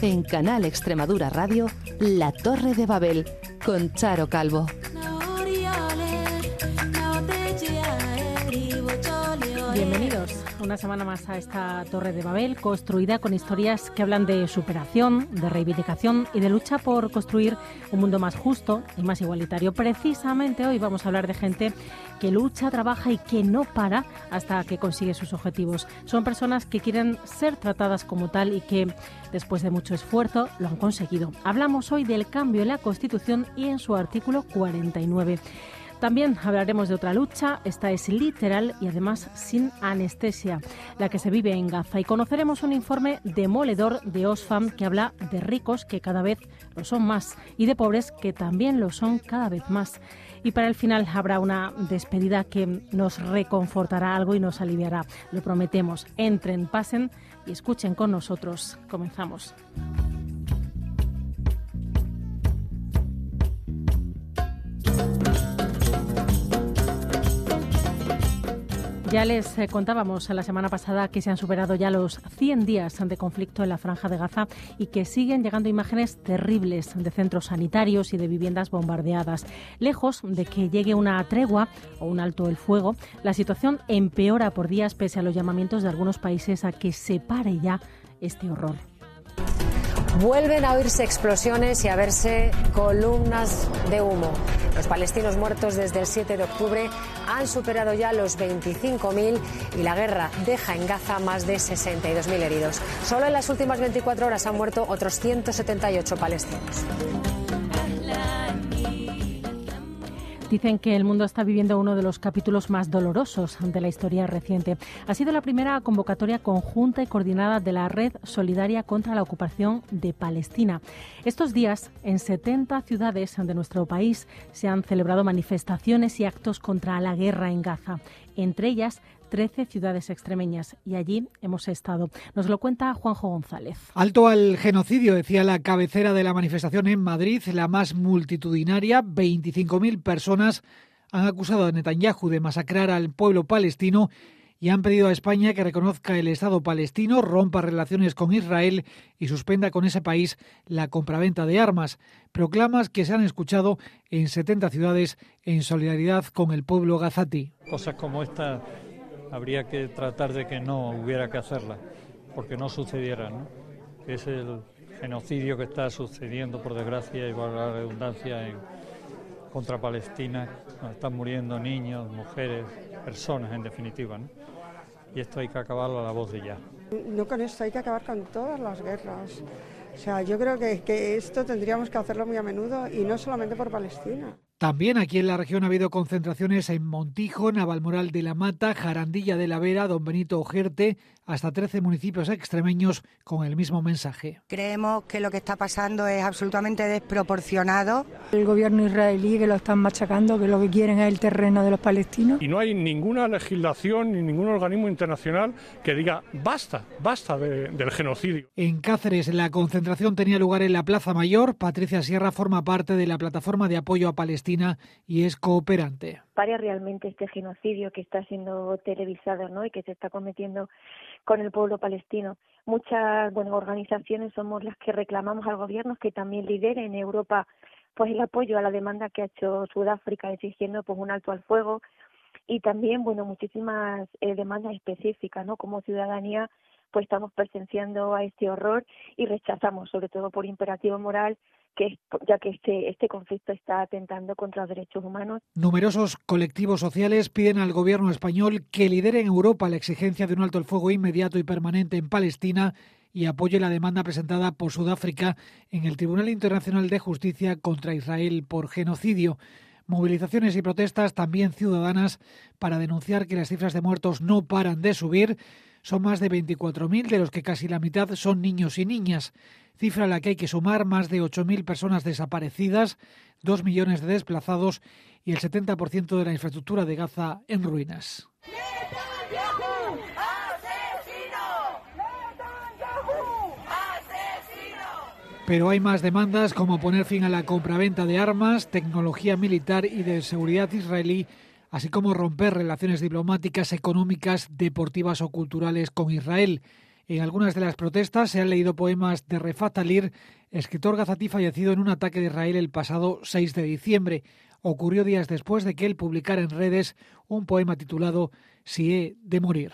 En Canal Extremadura Radio, La Torre de Babel, con Charo Calvo. Una semana más a esta Torre de Babel, construida con historias que hablan de superación, de reivindicación y de lucha por construir un mundo más justo y más igualitario. Precisamente hoy vamos a hablar de gente que lucha, trabaja y que no para hasta que consigue sus objetivos. Son personas que quieren ser tratadas como tal y que, después de mucho esfuerzo, lo han conseguido. Hablamos hoy del cambio en la Constitución y en su artículo 49. También hablaremos de otra lucha, esta es literal y además sin anestesia, la que se vive en Gaza. Y conoceremos un informe demoledor de Osfam que habla de ricos que cada vez lo son más y de pobres que también lo son cada vez más. Y para el final habrá una despedida que nos reconfortará algo y nos aliviará. Lo prometemos. Entren, pasen y escuchen con nosotros. Comenzamos. Ya les eh, contábamos la semana pasada que se han superado ya los 100 días de conflicto en la franja de Gaza y que siguen llegando imágenes terribles de centros sanitarios y de viviendas bombardeadas. Lejos de que llegue una tregua o un alto el fuego, la situación empeora por días pese a los llamamientos de algunos países a que se pare ya este horror. Vuelven a oírse explosiones y a verse columnas de humo. Los palestinos muertos desde el 7 de octubre han superado ya los 25.000 y la guerra deja en Gaza más de 62.000 heridos. Solo en las últimas 24 horas han muerto otros 178 palestinos. Dicen que el mundo está viviendo uno de los capítulos más dolorosos de la historia reciente. Ha sido la primera convocatoria conjunta y coordinada de la Red Solidaria contra la Ocupación de Palestina. Estos días, en 70 ciudades de nuestro país, se han celebrado manifestaciones y actos contra la guerra en Gaza. Entre ellas, 13 ciudades extremeñas y allí hemos estado. Nos lo cuenta Juanjo González. Alto al genocidio, decía la cabecera de la manifestación en Madrid, la más multitudinaria. 25.000 personas han acusado a Netanyahu de masacrar al pueblo palestino y han pedido a España que reconozca el Estado palestino, rompa relaciones con Israel y suspenda con ese país la compraventa de armas. Proclamas que se han escuchado en 70 ciudades en solidaridad con el pueblo gazatí. Cosas como esta habría que tratar de que no hubiera que hacerla, porque no sucediera, ¿no? Es el genocidio que está sucediendo, por desgracia, y por la redundancia, contra Palestina, están muriendo niños, mujeres, personas, en definitiva, ¿no? Y esto hay que acabarlo a la voz de ya. No con esto, hay que acabar con todas las guerras. O sea, yo creo que esto tendríamos que hacerlo muy a menudo y no solamente por Palestina. También aquí en la región ha habido concentraciones en Montijo, Navalmoral de la Mata, Jarandilla de la Vera, Don Benito Ojerte, hasta 13 municipios extremeños con el mismo mensaje. Creemos que lo que está pasando es absolutamente desproporcionado. El gobierno israelí que lo están machacando, que lo que quieren es el terreno de los palestinos. Y no hay ninguna legislación ni ningún organismo internacional que diga basta, basta de, del genocidio. En Cáceres la concentración tenía lugar en la Plaza Mayor. Patricia Sierra forma parte de la plataforma de apoyo a Palestina y es cooperante. Para realmente este genocidio que está siendo televisado ¿no? y que se está cometiendo con el pueblo palestino. Muchas bueno, organizaciones somos las que reclamamos al gobierno que también lidere en Europa pues el apoyo a la demanda que ha hecho Sudáfrica exigiendo pues un alto al fuego y también bueno muchísimas eh, demandas específicas no como ciudadanía pues estamos presenciando a este horror y rechazamos sobre todo por imperativo moral que ya que este, este conflicto está atentando contra los derechos humanos. Numerosos colectivos sociales piden al gobierno español que lidere en Europa la exigencia de un alto el fuego inmediato y permanente en Palestina y apoye la demanda presentada por Sudáfrica en el Tribunal Internacional de Justicia contra Israel por genocidio. Movilizaciones y protestas también ciudadanas para denunciar que las cifras de muertos no paran de subir. Son más de 24.000, de los que casi la mitad son niños y niñas cifra a la que hay que sumar más de 8.000 personas desaparecidas, 2 millones de desplazados y el 70% de la infraestructura de Gaza en ruinas. Pero hay más demandas como poner fin a la compraventa de armas, tecnología militar y de seguridad israelí, así como romper relaciones diplomáticas, económicas, deportivas o culturales con Israel. En algunas de las protestas se han leído poemas de Refat Alir, escritor gazatí fallecido en un ataque de Israel el pasado 6 de diciembre. Ocurrió días después de que él publicara en redes un poema titulado Si he de morir.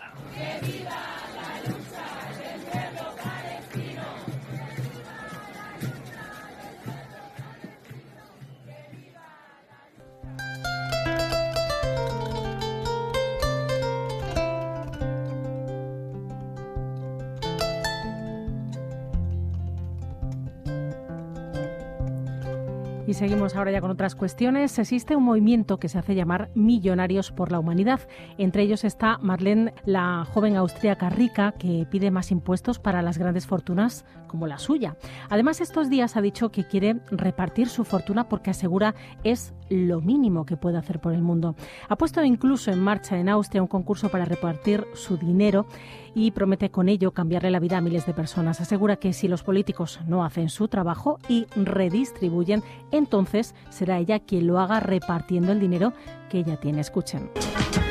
Y seguimos ahora ya con otras cuestiones. Existe un movimiento que se hace llamar Millonarios por la Humanidad. Entre ellos está Marlene, la joven austríaca rica que pide más impuestos para las grandes fortunas como la suya. Además, estos días ha dicho que quiere repartir su fortuna porque asegura es lo mínimo que puede hacer por el mundo. Ha puesto incluso en marcha en Austria un concurso para repartir su dinero y promete con ello cambiarle la vida a miles de personas. Asegura que si los políticos no hacen su trabajo y redistribuyen, entonces será ella quien lo haga repartiendo el dinero que ella tiene. Escuchen.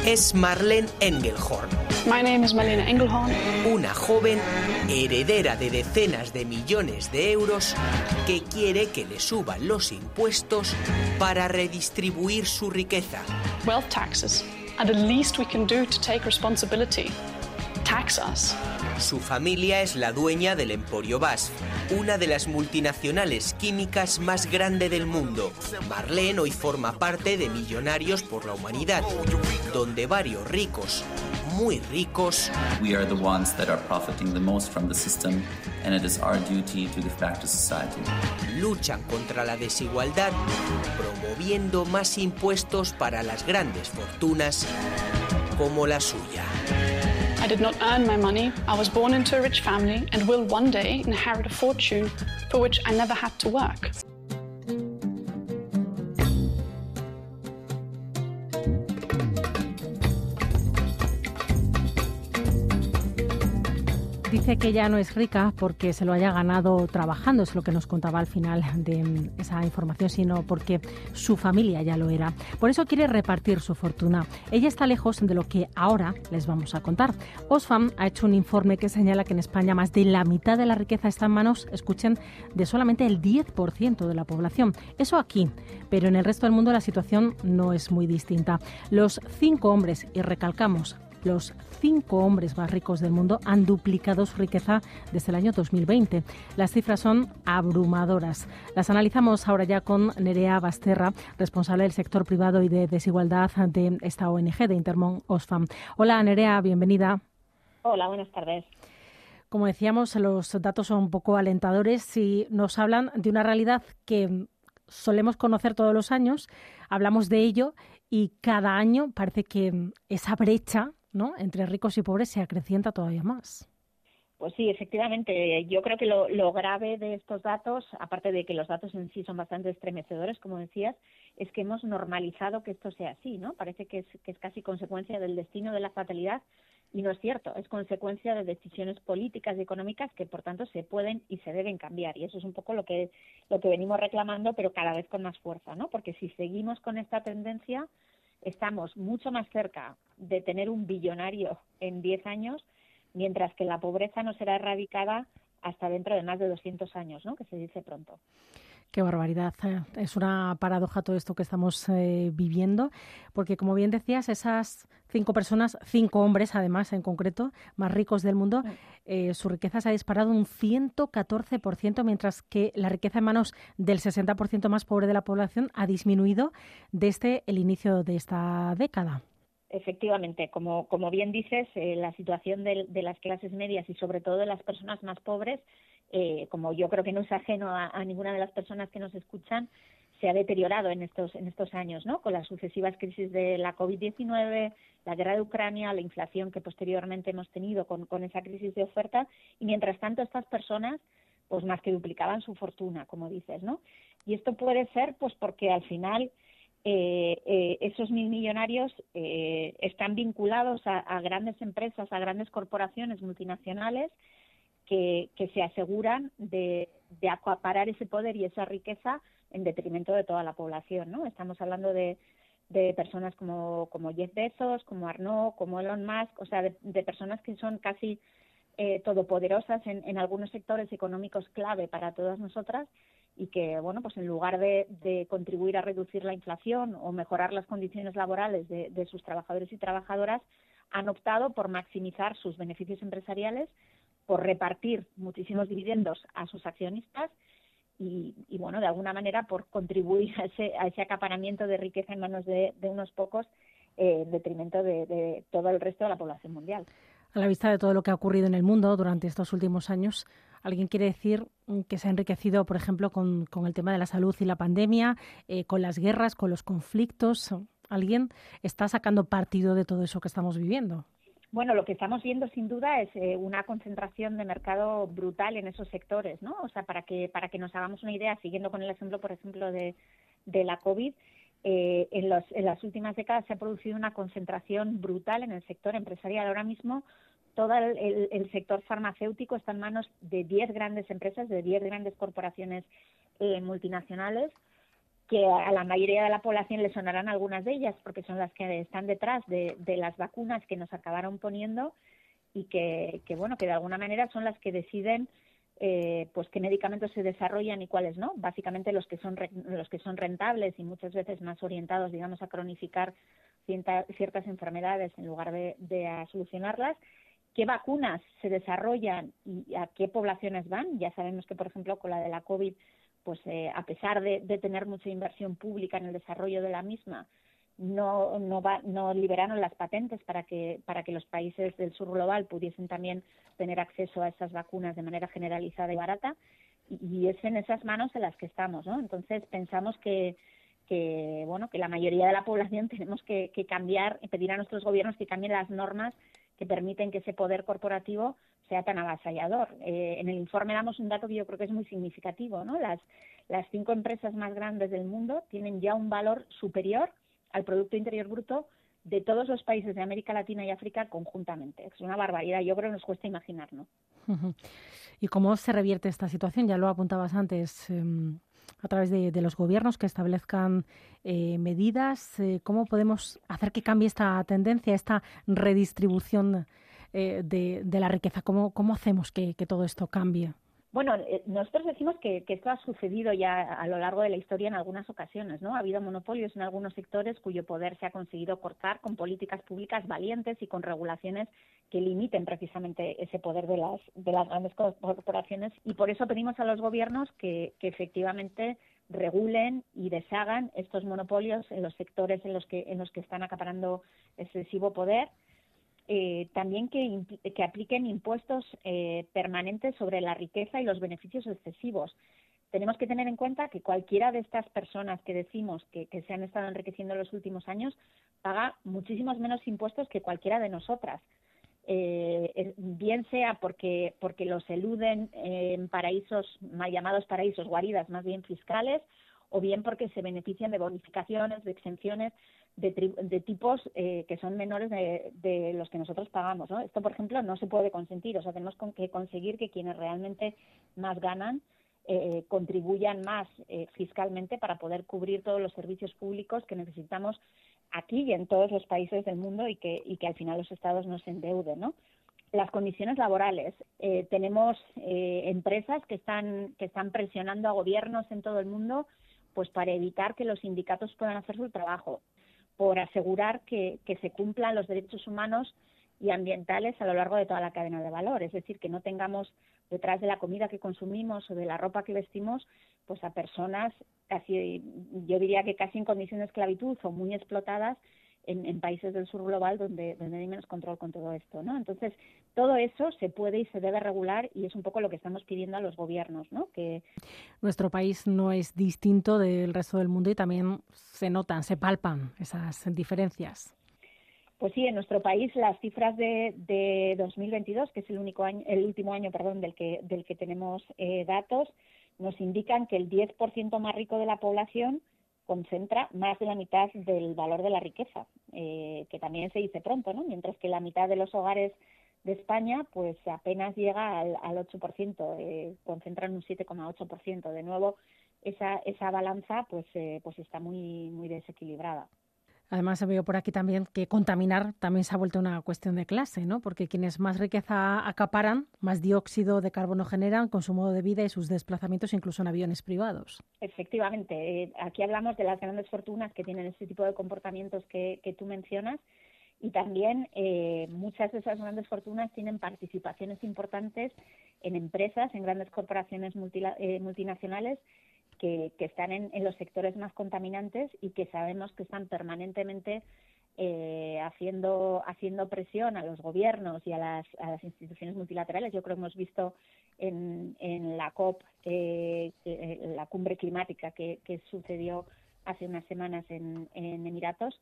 Es Marlene Engelhorn. My name is Marlene Engelhorn. Una joven heredera de decenas de millones de euros que quiere que le suban los impuestos para redistribuir su riqueza. Wealth taxes are the least we can do to take responsibility. Su familia es la dueña del Emporio BASF, una de las multinacionales químicas más grande del mundo. Marlene hoy forma parte de Millonarios por la Humanidad, donde varios ricos, muy ricos, we are the ones that are profiting the most from the system and it is our duty to give back to society. Luchan contra la desigualdad, promoviendo más impuestos para las grandes fortunas como la suya. I did not earn my money. I was born into a rich family and will one day inherit a fortune for which I never had to work. Dice que ya no es rica porque se lo haya ganado trabajando, es lo que nos contaba al final de esa información, sino porque su familia ya lo era. Por eso quiere repartir su fortuna. Ella está lejos de lo que ahora les vamos a contar. Osfam ha hecho un informe que señala que en España más de la mitad de la riqueza está en manos, escuchen, de solamente el 10% de la población. Eso aquí, pero en el resto del mundo la situación no es muy distinta. Los cinco hombres, y recalcamos, los cinco hombres más ricos del mundo han duplicado su riqueza desde el año 2020. Las cifras son abrumadoras. Las analizamos ahora ya con Nerea Basterra, responsable del sector privado y de desigualdad de esta ONG de Intermon Osfam. Hola Nerea, bienvenida. Hola, buenas tardes. Como decíamos, los datos son un poco alentadores y nos hablan de una realidad que solemos conocer todos los años, hablamos de ello y cada año parece que esa brecha ¿no? entre ricos y pobres se acrecienta todavía más. Pues sí, efectivamente. Yo creo que lo, grave de estos datos, aparte de que los datos en sí son bastante estremecedores, como decías, es que hemos normalizado que esto sea así, ¿no? Parece que es, que es casi consecuencia del destino de la fatalidad y no es cierto, es consecuencia de decisiones políticas y económicas que por tanto se pueden y se deben cambiar y eso es un poco lo que lo que venimos reclamando, pero cada vez con más fuerza, ¿no? Porque si seguimos con esta tendencia, estamos mucho más cerca de tener un billonario en 10 años, mientras que la pobreza no será erradicada hasta dentro de más de 200 años, ¿no? que se dice pronto. Qué barbaridad. Eh. Es una paradoja todo esto que estamos eh, viviendo, porque como bien decías, esas cinco personas, cinco hombres además en concreto, más ricos del mundo, eh, su riqueza se ha disparado un 114%, mientras que la riqueza en manos del 60% más pobre de la población ha disminuido desde el inicio de esta década. Efectivamente, como, como bien dices, la situación de, de las clases medias y sobre todo de las personas más pobres eh, como yo creo que no es ajeno a, ninguna de las personas que nos escuchan, se ha deteriorado en estos, en estos años, ¿no? Con las sucesivas crisis de la COVID-19, la guerra de Ucrania, la inflación que posteriormente hemos tenido con, con esa crisis de oferta, y mientras tanto estas personas, pues más que duplicaban su fortuna, como dices, ¿no? Y esto puede ser, pues porque al final eh, eh, esos mil millonarios están vinculados a, grandes empresas, a grandes corporaciones multinacionales que, se aseguran de, de acaparar ese poder y esa riqueza en detrimento de toda la población, ¿no? Estamos hablando de, de personas como, como Jeff Bezos, como Arnaud, como Elon Musk, o sea, de, personas que son casi eh, todopoderosas en, en, algunos sectores económicos clave para todas nosotras y que, bueno, pues en lugar de, de contribuir a reducir la inflación o mejorar las condiciones laborales de, de sus trabajadores y trabajadoras, han optado por maximizar sus beneficios empresariales, por repartir muchísimos dividendos a sus accionistas y, bueno, de alguna manera por contribuir a ese, a ese acaparamiento de riqueza en manos de, unos pocos eh, en detrimento de, todo el resto de la población mundial. A la vista de todo lo que ha ocurrido en el mundo durante estos últimos años, ¿alguien quiere decir que se ha enriquecido, por ejemplo, con, el tema de la salud y la pandemia, eh, con las guerras, con los conflictos? ¿Alguien está sacando partido de todo eso que estamos viviendo? Bueno, lo que estamos viendo sin duda es eh, una concentración de mercado brutal en esos sectores, ¿no? O sea, para que para que nos hagamos una idea, siguiendo con el ejemplo, por ejemplo, de, de la COVID, eh, en, los, en las últimas décadas se ha producido una concentración brutal en el sector empresarial. Ahora mismo todo el, el, sector farmacéutico está en manos de 10 grandes empresas, de 10 grandes corporaciones eh, multinacionales que a la mayoría de la población le sonarán algunas de ellas, porque son las que están detrás de, las vacunas que nos acabaron poniendo y que, bueno, que de alguna manera son las que deciden eh, pues qué medicamentos se desarrollan y cuáles no. Básicamente los que son los que son rentables y muchas veces más orientados, digamos, a cronificar ciertas enfermedades en lugar de, de a solucionarlas qué vacunas se desarrollan y a qué poblaciones van. Ya sabemos que, por ejemplo, con la de la COVID pues eh, a pesar de, tener mucha inversión pública en el desarrollo de la misma, no, no, va, no liberaron las patentes para que, para que los países del sur global pudiesen también tener acceso a esas vacunas de manera generalizada y barata. Y, es en esas manos en las que estamos, ¿no? Entonces pensamos que, que bueno que la mayoría de la población tenemos que, que cambiar, pedir a nuestros gobiernos que cambien las normas que permiten que ese poder corporativo sea tan avasallador. Eh, en el informe damos un dato que yo creo que es muy significativo, ¿no? Las, las cinco empresas más grandes del mundo tienen ya un valor superior al Producto Interior Bruto de todos los países de América Latina y África conjuntamente. Es una barbaridad, yo creo que nos cuesta imaginar, ¿no? ¿Y cómo se revierte esta situación? Ya lo apuntabas antes. Em, a través de, los gobiernos que establezcan eh, medidas. Eh, ¿Cómo podemos hacer que cambie esta tendencia, esta redistribución eh, de, de, la riqueza? ¿Cómo, cómo hacemos que, que todo esto cambie? Bueno, nosotros decimos que, que, esto ha sucedido ya a lo largo de la historia en algunas ocasiones, ¿no? Ha habido monopolios en algunos sectores cuyo poder se ha conseguido cortar con políticas públicas valientes y con regulaciones que limiten precisamente ese poder de las, de las grandes corporaciones. Y por eso pedimos a los gobiernos que, que efectivamente regulen y deshagan estos monopolios en los sectores en los que, en los que están acaparando excesivo poder eh, también que, que, apliquen impuestos eh, permanentes sobre la riqueza y los beneficios excesivos. Tenemos que tener en cuenta que cualquiera de estas personas que decimos que, se han estado enriqueciendo en los últimos años paga muchísimos menos impuestos que cualquiera de nosotras. Eh, bien sea porque, porque los eluden en paraísos, mal llamados paraísos, guaridas más bien fiscales, o bien porque se benefician de bonificaciones, de exenciones de, tipos eh, que son menores de, los que nosotros pagamos. ¿no? Esto, por ejemplo, no se puede consentir. O sea, tenemos que conseguir que quienes realmente más ganan eh, contribuyan más eh, fiscalmente para poder cubrir todos los servicios públicos que necesitamos aquí y en todos los países del mundo y que, y que al final los estados no se endeuden. ¿no? Las condiciones laborales. tenemos empresas que están, que están presionando a gobiernos en todo el mundo pues para evitar que los sindicatos puedan hacer su trabajo por asegurar que, se cumplan los derechos humanos y ambientales a lo largo de toda la cadena de valor. Es decir, que no tengamos detrás de la comida que consumimos o de la ropa que vestimos, pues a personas casi, yo diría que casi en condiciones de esclavitud o muy explotadas en, países del sur global donde, donde hay menos control con todo esto, ¿no? Entonces, todo eso se puede y se debe regular y es un poco lo que estamos pidiendo a los gobiernos, ¿no? Que nuestro país no es distinto del resto del mundo y también se notan, se palpan esas diferencias. Pues sí, en nuestro país las cifras de, de 2022, que es el único año, el último año, perdón, del que del que tenemos eh, datos, nos indican que el 10% más rico de la población concentra más de la mitad del valor de la riqueza, eh, que también se dice pronto, ¿no? Mientras que la mitad de los hogares de España, pues apenas llega al, al 8%, eh, concentran un 7,8%. De nuevo, esa, esa balanza pues, eh, pues está muy, muy desequilibrada. Además, veo por aquí también que contaminar también se ha vuelto una cuestión de clase, ¿no? Porque quienes más riqueza acaparan, más dióxido de carbono generan con su modo de vida y sus desplazamientos, incluso en aviones privados. Efectivamente, eh, aquí hablamos de las grandes fortunas que tienen ese tipo de comportamientos que, que tú mencionas y también eh, muchas de esas grandes fortunas tienen participaciones importantes en empresas, en grandes corporaciones eh, multinacionales que, están en, los sectores más contaminantes y que sabemos que están permanentemente eh, haciendo haciendo presión a los gobiernos y a las, a las instituciones multilaterales. Yo creo que hemos visto en, en la COP, la cumbre climática que, que sucedió hace unas semanas en, en Emiratos,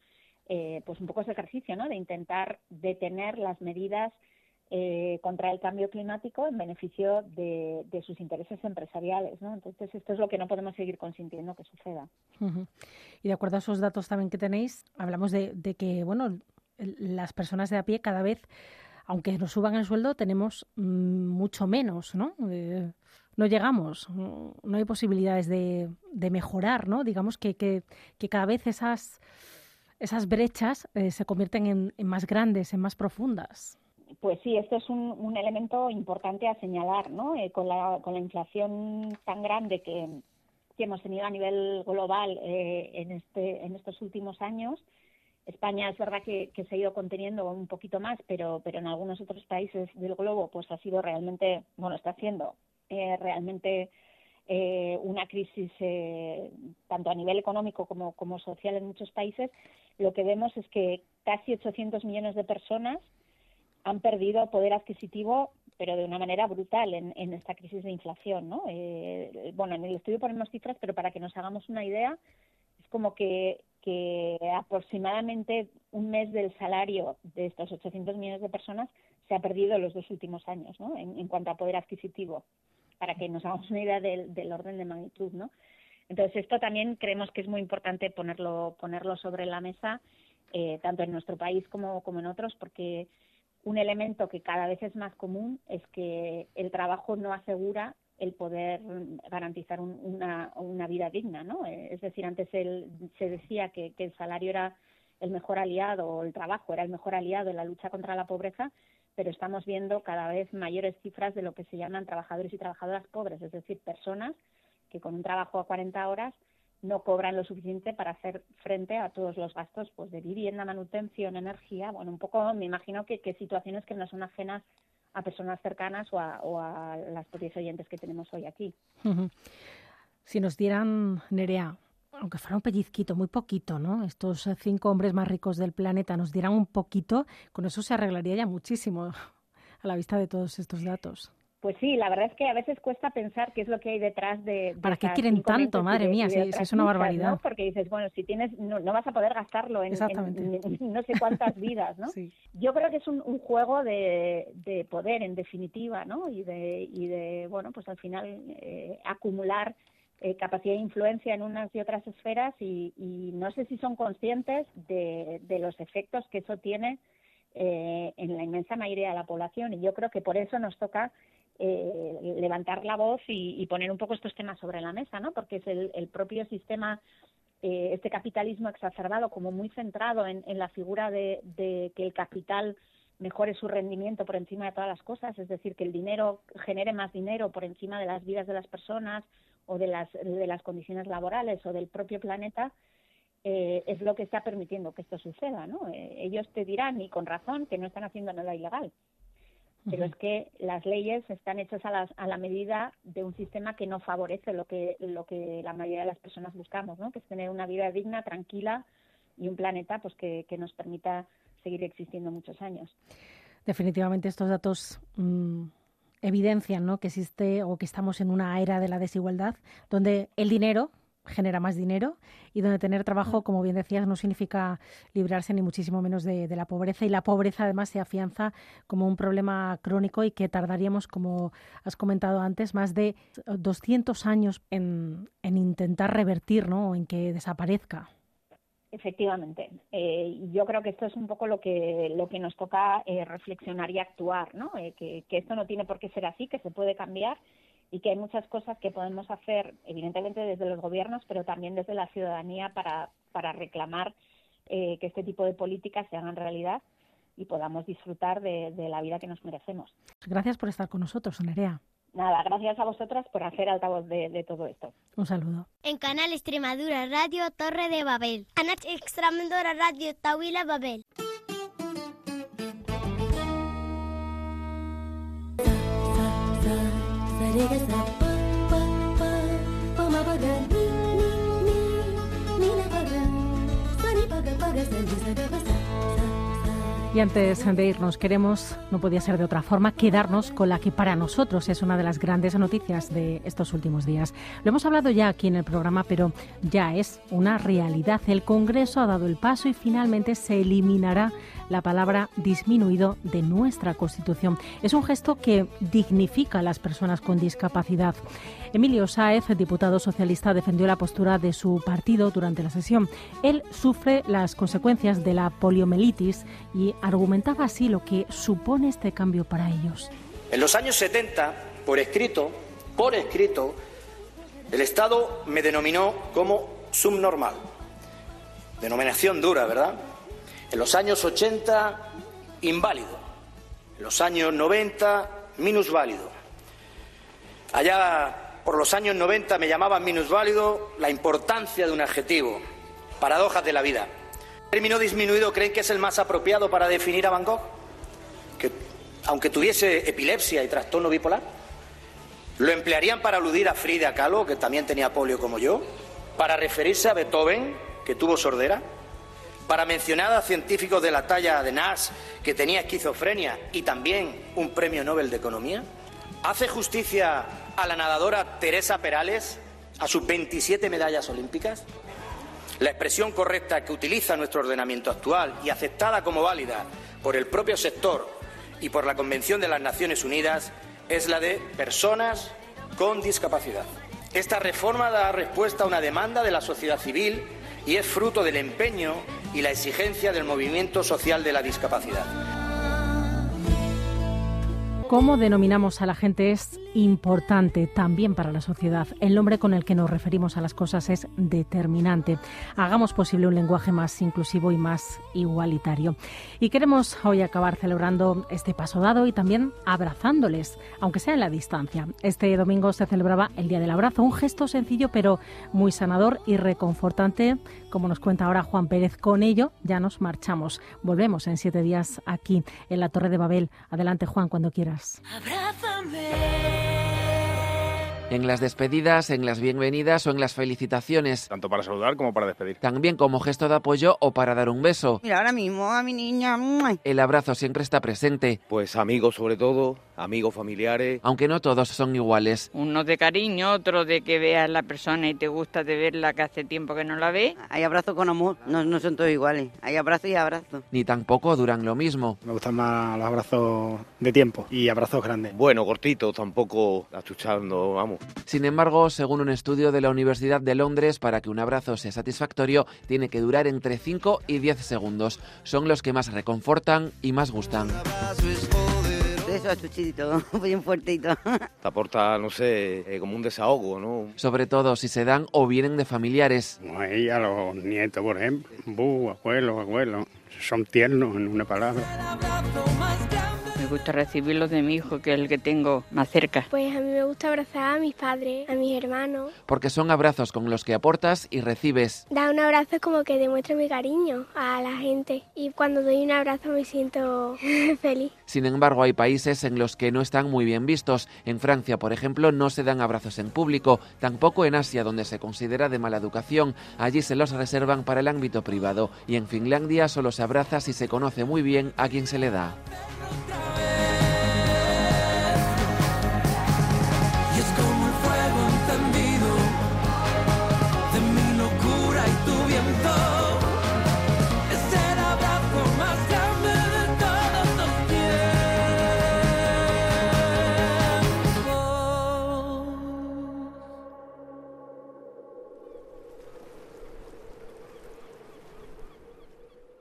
eh, pues un poco ese ejercicio, ¿no? De intentar detener las medidas eh, contra el cambio climático en beneficio de, sus intereses empresariales, ¿no? Entonces esto es lo que no podemos seguir consintiendo que suceda. Y de acuerdo a esos datos también que tenéis, hablamos de, que, bueno, las personas de a pie cada vez, aunque nos suban el sueldo, tenemos mm, mucho menos, ¿no? Eh, no llegamos, no hay posibilidades de, mejorar, ¿no? Digamos que, que, que cada vez esas esas brechas eh, se convierten en, más grandes, en más profundas. Pues sí, esto es un, elemento importante a señalar, ¿no? Eh, con, la, con la inflación tan grande que, hemos tenido a nivel global eh, en, este, en estos últimos años, España es verdad que, se ha ido conteniendo un poquito más, pero, pero en algunos otros países del globo pues ha sido realmente, bueno, está siendo realmente eh, una crisis eh, tanto a nivel económico como, como social en muchos países, lo que vemos es que casi 800 millones de personas han perdido poder adquisitivo, pero de una manera brutal en, en esta crisis de inflación. ¿no? Eh, bueno, en el estudio ponemos cifras, pero para que nos hagamos una idea, es como que, que aproximadamente un mes del salario de estos 800 millones de personas se ha perdido en los dos últimos años ¿no? en, en cuanto a poder adquisitivo para que nos hagamos una idea del, orden de magnitud, ¿no? Entonces esto también creemos que es muy importante ponerlo ponerlo sobre la mesa eh, tanto en nuestro país como, como en otros porque un elemento que cada vez es más común es que el trabajo no asegura el poder garantizar una, una, vida digna, ¿no? Eh, es decir, antes se decía que, que, el salario era el mejor aliado o el trabajo era el mejor aliado en la lucha contra la pobreza, pero estamos viendo cada vez mayores cifras de lo que se llaman trabajadores y trabajadoras pobres, es decir, personas que con un trabajo a 40 horas no cobran lo suficiente para hacer frente a todos los gastos pues de vivienda, manutención, energía, bueno, un poco me imagino que, situaciones que no son ajenas a personas cercanas o a, las propias oyentes que tenemos hoy aquí. Si nos dieran, Nerea, aunque fuera un pellizquito, muy poquito, ¿no? Estos cinco hombres más ricos del planeta nos dieran un poquito, con eso se arreglaría ya muchísimo a la vista de todos estos datos. Pues sí, la verdad es que a veces cuesta pensar qué es lo que hay detrás de... ¿Para qué quieren tanto? Madre mía, si, es una barbaridad. Porque dices, bueno, si tienes, no, vas a poder gastarlo en, no sé cuántas vidas, ¿no? Yo creo que es un, juego de, poder, en definitiva, ¿no? Y de, y de bueno, pues al final eh, acumular eh, capacidad de influencia en unas y otras esferas y, no sé si son conscientes de, los efectos que eso tiene eh, en la inmensa mayoría de la población y yo creo que por eso nos toca eh, levantar la voz y, poner un poco estos temas sobre la mesa, ¿no? Porque es el, propio sistema, este capitalismo exacerbado como muy centrado en, la figura de, de que el capital mejore su rendimiento por encima de todas las cosas, es decir, que el dinero genere más dinero por encima de las vidas de las personas o de las, de las condiciones laborales o del propio planeta, eh, es lo que está permitiendo que esto suceda, ¿no? Eh, ellos te dirán, y con razón, que no están haciendo nada ilegal, pero es que las leyes están hechas a, a la medida de un sistema que no favorece lo que, lo que la mayoría de las personas buscamos, ¿no? Que es tener una vida digna, tranquila y un planeta pues que, que nos permita seguir existiendo muchos años. Definitivamente estos datos mm, evidencian ¿no? que existe o que estamos en una era de la desigualdad donde el dinero genera más dinero y donde tener trabajo, como bien decías, no significa librarse ni muchísimo menos de, la pobreza y la pobreza además se afianza como un problema crónico y que tardaríamos, como has comentado antes, más de 200 años en, en intentar revertir ¿no? en que desaparezca. Efectivamente. Eh, yo creo que esto es un poco lo que, lo que nos toca eh, reflexionar y actuar, ¿no? Eh, que, que, esto no tiene por qué ser así, que se puede cambiar y que hay muchas cosas que podemos hacer, evidentemente desde los gobiernos, pero también desde la ciudadanía para, para reclamar que este tipo de políticas se hagan realidad y podamos disfrutar de, de la vida que nos merecemos. Gracias por estar con nosotros, Nerea. Nada, gracias a vosotras por hacer altavoz de, de todo esto. Un saludo. En Canal Extremadura Radio Torre de Babel. Canal Extremadura Radio Tawila Babel. Y antes de irnos, queremos, no podía ser de otra forma, quedarnos con la que para nosotros es una de las grandes noticias de estos últimos días. Lo hemos hablado ya aquí en el programa, pero ya es una realidad. El Congreso ha dado el paso y finalmente se eliminará la palabra disminuido de nuestra Constitución. Es un gesto que dignifica a las personas con discapacidad. Emilio Sáez, diputado socialista, defendió la postura de su partido durante la sesión. Él sufre las consecuencias de la poliomielitis y argumentaba así lo que supone este cambio para ellos. En los años 70, por escrito, por escrito, el Estado me denominó como subnormal. Denominación dura, ¿verdad? En los años 80, inválido. En los años 90, minusválido. Allá por los años 90 me llamaban minusválido la importancia de un adjetivo. Paradojas de la vida. El término disminuido creen que es el más apropiado para definir a Van Gogh, que aunque tuviese epilepsia y trastorno bipolar, lo emplearían para aludir a Frida Kahlo, que también tenía polio como yo, para referirse a Beethoven, que tuvo sordera, para mencionar a científicos de la talla de Nash, que tenía esquizofrenia y también un premio Nobel de Economía. ¿Hace justicia a la nadadora Teresa Perales, a sus 27 medallas olímpicas? La expresión correcta que utiliza nuestro ordenamiento actual y aceptada como válida por el propio sector y por la Convención de las Naciones Unidas es la de personas con discapacidad. Esta reforma da respuesta a una demanda de la sociedad civil y es fruto del empeño y la exigencia del movimiento social de la discapacidad. Cómo denominamos a la gente es importante también para la sociedad. El nombre con el que nos referimos a las cosas es determinante. Hagamos posible un lenguaje más inclusivo y más igualitario. Y queremos hoy acabar celebrando este paso dado y también abrazándoles, aunque sea en la distancia. Este domingo se celebraba el Día del Abrazo, un gesto sencillo pero muy sanador y reconfortante, como nos cuenta ahora Juan Pérez. Con ello ya nos marchamos. Volvemos en siete días aquí en la Torre de Babel. Adelante Juan, cuando quieras. En las despedidas, en las bienvenidas o en las felicitaciones. Tanto para saludar como para despedir. También como gesto de apoyo o para dar un beso. Mira, ahora mismo a mi niña. El abrazo siempre está presente. Pues amigos sobre todo, amigos familiares. Aunque no todos son iguales. Uno de cariño, otro de que veas la persona y te gusta de verla que hace tiempo que no la ve. Hay abrazo con amor, no, no son todos iguales. Hay abrazo y abrazo. Ni tampoco duran lo mismo. Me gustan más los abrazos de tiempo y abrazos grandes. Bueno, cortitos, tampoco achuchando, vamos. Sin embargo, según un estudio de la Universidad de Londres, para que un abrazo sea satisfactorio, tiene que durar entre 5 y 10 segundos. Son los que más reconfortan y más gustan eso achuchito, bien fuertito. Te aporta, no sé, eh, como un desahogo, ¿no? Sobre todo si se dan o vienen de familiares. Como ella, los nietos, por ejemplo. Bu, abuelos, abuelos. Son tiernos en una palabra gusta recibirlos de mi hijo, que es el que tengo más cerca. Pues a mí me gusta abrazar a mis padres, a mis hermanos. Porque son abrazos con los que aportas y recibes. Da un abrazo como que demuestra mi cariño a la gente y cuando doy un abrazo me siento feliz. Sin embargo, hay países en los que no están muy bien vistos. En Francia, por ejemplo, no se dan abrazos en público, tampoco en Asia, donde se considera de mala educación. Allí se los reservan para el ámbito privado y en Finlandia solo se abraza si se conoce muy bien a quien se le da.